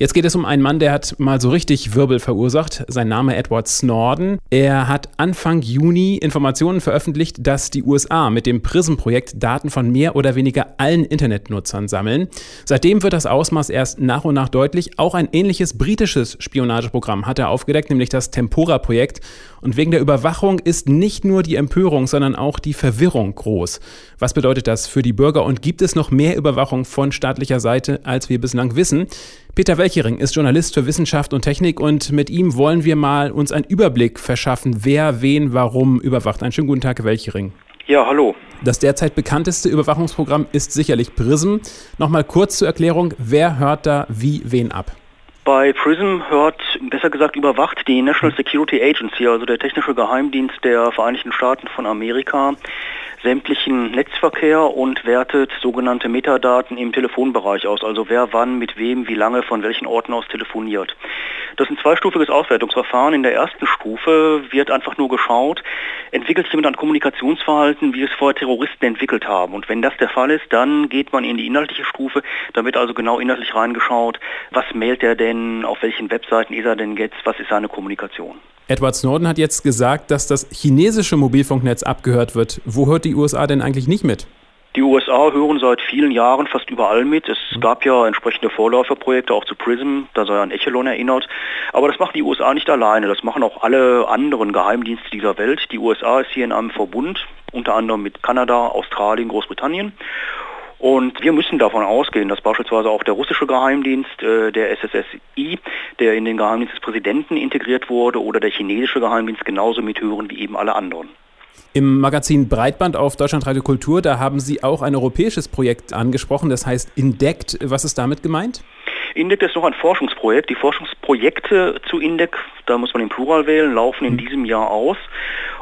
Jetzt geht es um einen Mann, der hat mal so richtig Wirbel verursacht. Sein Name Edward Snowden. Er hat Anfang Juni Informationen veröffentlicht, dass die USA mit dem PRISM-Projekt Daten von mehr oder weniger allen Internetnutzern sammeln. Seitdem wird das Ausmaß erst nach und nach deutlich. Auch ein ähnliches britisches Spionageprogramm hat er aufgedeckt, nämlich das Tempora-Projekt. Und wegen der Überwachung ist nicht nur die Empörung, sondern auch die Verwirrung groß. Was bedeutet das für die Bürger und gibt es noch mehr Überwachung von staatlicher Seite, als wir bislang wissen? Peter Welchering ist Journalist für Wissenschaft und Technik und mit ihm wollen wir mal uns einen Überblick verschaffen, wer wen warum überwacht. Einen schönen guten Tag, Herr Welchering. Ja, hallo. Das derzeit bekannteste Überwachungsprogramm ist sicherlich PRISM. Nochmal kurz zur Erklärung, wer hört da wie wen ab? Bei PRISM hört, besser gesagt überwacht, die National Security Agency, also der technische Geheimdienst der Vereinigten Staaten von Amerika, sämtlichen Netzverkehr und wertet sogenannte Metadaten im Telefonbereich aus, also wer wann mit wem, wie lange, von welchen Orten aus telefoniert. Das ist ein zweistufiges Auswertungsverfahren. In der ersten Stufe wird einfach nur geschaut, entwickelt jemand ein Kommunikationsverhalten, wie es vorher Terroristen entwickelt haben. Und wenn das der Fall ist, dann geht man in die inhaltliche Stufe. Da wird also genau inhaltlich reingeschaut, was mailt er denn, auf welchen Webseiten ist er denn jetzt, was ist seine Kommunikation. Edward Snowden hat jetzt gesagt, dass das chinesische Mobilfunknetz abgehört wird. Wo hört die USA denn eigentlich nicht mit? Die USA hören seit vielen Jahren fast überall mit. Es mhm. gab ja entsprechende Vorläuferprojekte auch zu PRISM, da sei an Echelon erinnert. Aber das machen die USA nicht alleine, das machen auch alle anderen Geheimdienste dieser Welt. Die USA ist hier in einem Verbund, unter anderem mit Kanada, Australien, Großbritannien. Und wir müssen davon ausgehen, dass beispielsweise auch der russische Geheimdienst, äh, der SSSI, der in den Geheimdienst des Präsidenten integriert wurde, oder der chinesische Geheimdienst genauso mithören wie eben alle anderen. Im Magazin Breitband auf Deutschlandradio Kultur, da haben Sie auch ein europäisches Projekt angesprochen, das heißt Indect. Was ist damit gemeint? Indec ist noch ein Forschungsprojekt. Die Forschungsprojekte zu Indec, da muss man den Plural wählen, laufen in mhm. diesem Jahr aus.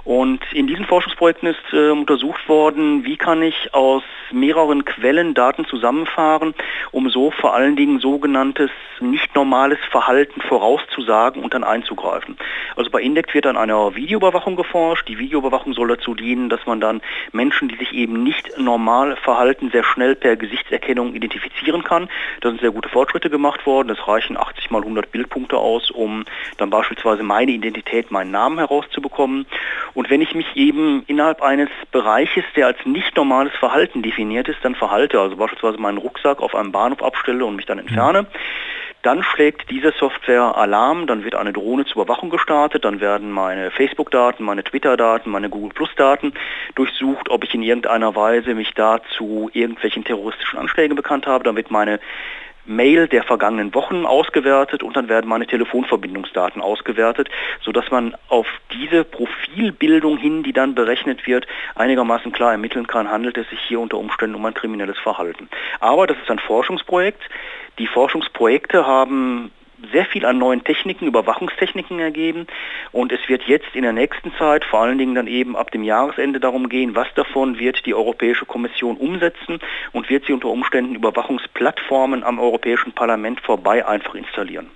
Und in diesen Forschungsprojekten ist äh, untersucht worden, wie kann ich aus mehreren Quellen Daten zusammenfahren, um so vor allen Dingen sogenanntes nicht normales Verhalten vorauszusagen und dann einzugreifen. Also bei Indec wird an einer Videoüberwachung geforscht. Die Videoüberwachung soll dazu dienen, dass man dann Menschen, die sich eben nicht normal verhalten, sehr schnell per Gesichtserkennung identifizieren kann. Da sind sehr gute Fortschritte gemacht worden. Das reichen 80 mal 100 Bildpunkte aus, um dann beispielsweise meine Identität, meinen Namen herauszubekommen. Und wenn ich mich eben innerhalb eines Bereiches, der als nicht normales Verhalten definiert ist, dann verhalte, also beispielsweise meinen Rucksack auf einem Bahnhof abstelle und mich dann entferne, dann schlägt diese Software Alarm, dann wird eine Drohne zur Überwachung gestartet, dann werden meine Facebook-Daten, meine Twitter-Daten, meine Google Plus-Daten durchsucht, ob ich in irgendeiner Weise mich da zu irgendwelchen terroristischen Anschlägen bekannt habe, dann wird meine Mail der vergangenen Wochen ausgewertet und dann werden meine Telefonverbindungsdaten ausgewertet, sodass man auf diese Profilbildung hin, die dann berechnet wird, einigermaßen klar ermitteln kann, handelt es sich hier unter Umständen um ein kriminelles Verhalten. Aber das ist ein Forschungsprojekt. Die Forschungsprojekte haben sehr viel an neuen Techniken, Überwachungstechniken ergeben und es wird jetzt in der nächsten Zeit, vor allen Dingen dann eben ab dem Jahresende darum gehen, was davon wird die Europäische Kommission umsetzen und wird sie unter Umständen Überwachungsplattformen am Europäischen Parlament vorbei einfach installieren.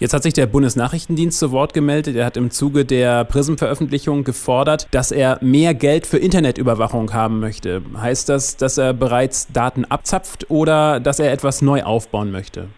Jetzt hat sich der Bundesnachrichtendienst zu Wort gemeldet. Er hat im Zuge der Prism-Veröffentlichung gefordert, dass er mehr Geld für Internetüberwachung haben möchte. Heißt das, dass er bereits Daten abzapft oder dass er etwas neu aufbauen möchte?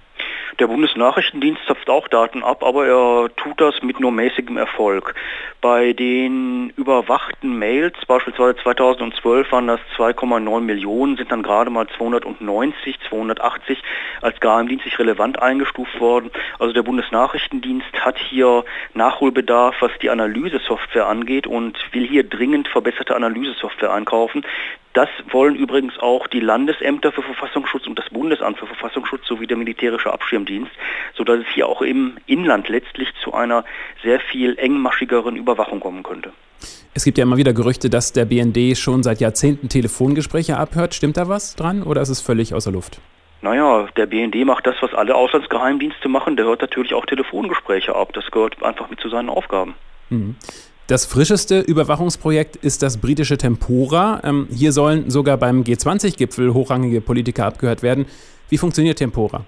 Der Bundesnachrichtendienst zapft auch Daten ab, aber er tut das mit nur mäßigem Erfolg. Bei den überwachten Mails, beispielsweise 2012 waren das 2,9 Millionen, sind dann gerade mal 290, 280 als geheimdienstlich relevant eingestuft worden. Also der Bundesnachrichtendienst hat hier Nachholbedarf, was die Analysesoftware angeht und will hier dringend verbesserte Analysesoftware einkaufen. Das wollen übrigens auch die Landesämter für Verfassungsschutz und das Bundesamt für Verfassungsschutz sowie der militärische Abschirmdienst, sodass es hier auch im Inland letztlich zu einer sehr viel engmaschigeren Überwachung kommen könnte. Es gibt ja immer wieder Gerüchte, dass der BND schon seit Jahrzehnten Telefongespräche abhört. Stimmt da was dran oder ist es völlig außer Luft? Naja, der BND macht das, was alle Auslandsgeheimdienste machen. Der hört natürlich auch Telefongespräche ab. Das gehört einfach mit zu seinen Aufgaben. Mhm. Das frischeste Überwachungsprojekt ist das britische Tempora. Ähm, hier sollen sogar beim G20-Gipfel hochrangige Politiker abgehört werden. Wie funktioniert Tempora?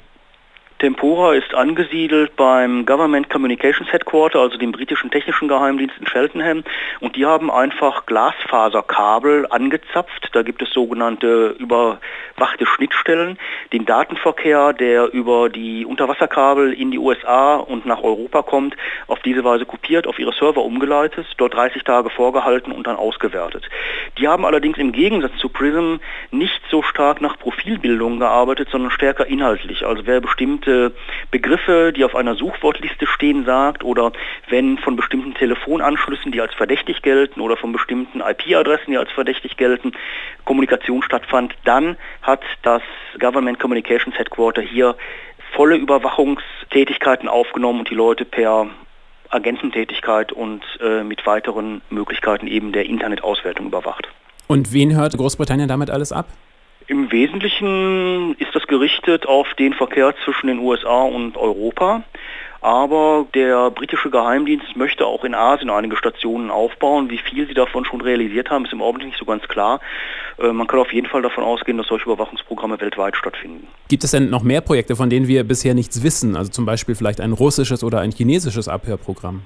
Tempora ist angesiedelt beim Government Communications Headquarter, also dem britischen technischen Geheimdienst in Cheltenham. Und die haben einfach Glasfaserkabel angezapft. Da gibt es sogenannte überwachte Schnittstellen. Den Datenverkehr, der über die Unterwasserkabel in die USA und nach Europa kommt, auf diese Weise kopiert, auf ihre Server umgeleitet, dort 30 Tage vorgehalten und dann ausgewertet. Die haben allerdings im Gegensatz zu Prism nicht so stark nach Profilbildung gearbeitet, sondern stärker inhaltlich. Also wer bestimmte Begriffe, die auf einer Suchwortliste stehen, sagt oder wenn von bestimmten Telefonanschlüssen, die als verdächtig gelten oder von bestimmten IP-Adressen, die als verdächtig gelten, Kommunikation stattfand, dann hat das Government Communications Headquarter hier volle Überwachungstätigkeiten aufgenommen und die Leute per Agententätigkeit und äh, mit weiteren Möglichkeiten eben der Internetauswertung überwacht. Und wen hört Großbritannien damit alles ab? Im Wesentlichen ist das gerichtet auf den Verkehr zwischen den USA und Europa. Aber der britische Geheimdienst möchte auch in Asien einige Stationen aufbauen. Wie viel sie davon schon realisiert haben, ist im Augenblick nicht so ganz klar. Äh, man kann auf jeden Fall davon ausgehen, dass solche Überwachungsprogramme weltweit stattfinden. Gibt es denn noch mehr Projekte, von denen wir bisher nichts wissen? Also zum Beispiel vielleicht ein russisches oder ein chinesisches Abhörprogramm?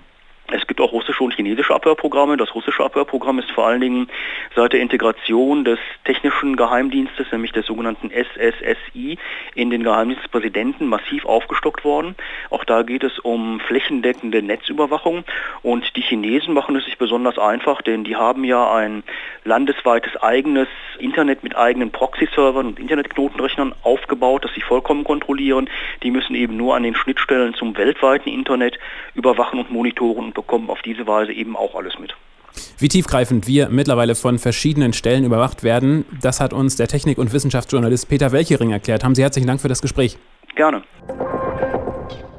Russische und chinesische Abhörprogramme. Das russische Abhörprogramm ist vor allen Dingen seit der Integration des technischen Geheimdienstes, nämlich des sogenannten SSSI, in den Geheimdienst des Präsidenten massiv aufgestockt worden. Auch da geht es um flächendeckende Netzüberwachung. Und die Chinesen machen es sich besonders einfach, denn die haben ja ein landesweites eigenes Internet mit eigenen Proxy-Servern und Internetknotenrechnern aufgebaut, das sie vollkommen kontrollieren. Die müssen eben nur an den Schnittstellen zum weltweiten Internet überwachen und monitoren bekommen auf diese Weise eben auch alles mit. Wie tiefgreifend wir mittlerweile von verschiedenen Stellen überwacht werden, das hat uns der Technik- und Wissenschaftsjournalist Peter Welchering erklärt. Haben Sie herzlichen Dank für das Gespräch. Gerne.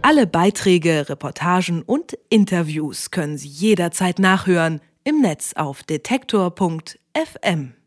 Alle Beiträge, Reportagen und Interviews können Sie jederzeit nachhören im Netz auf detektor.fm.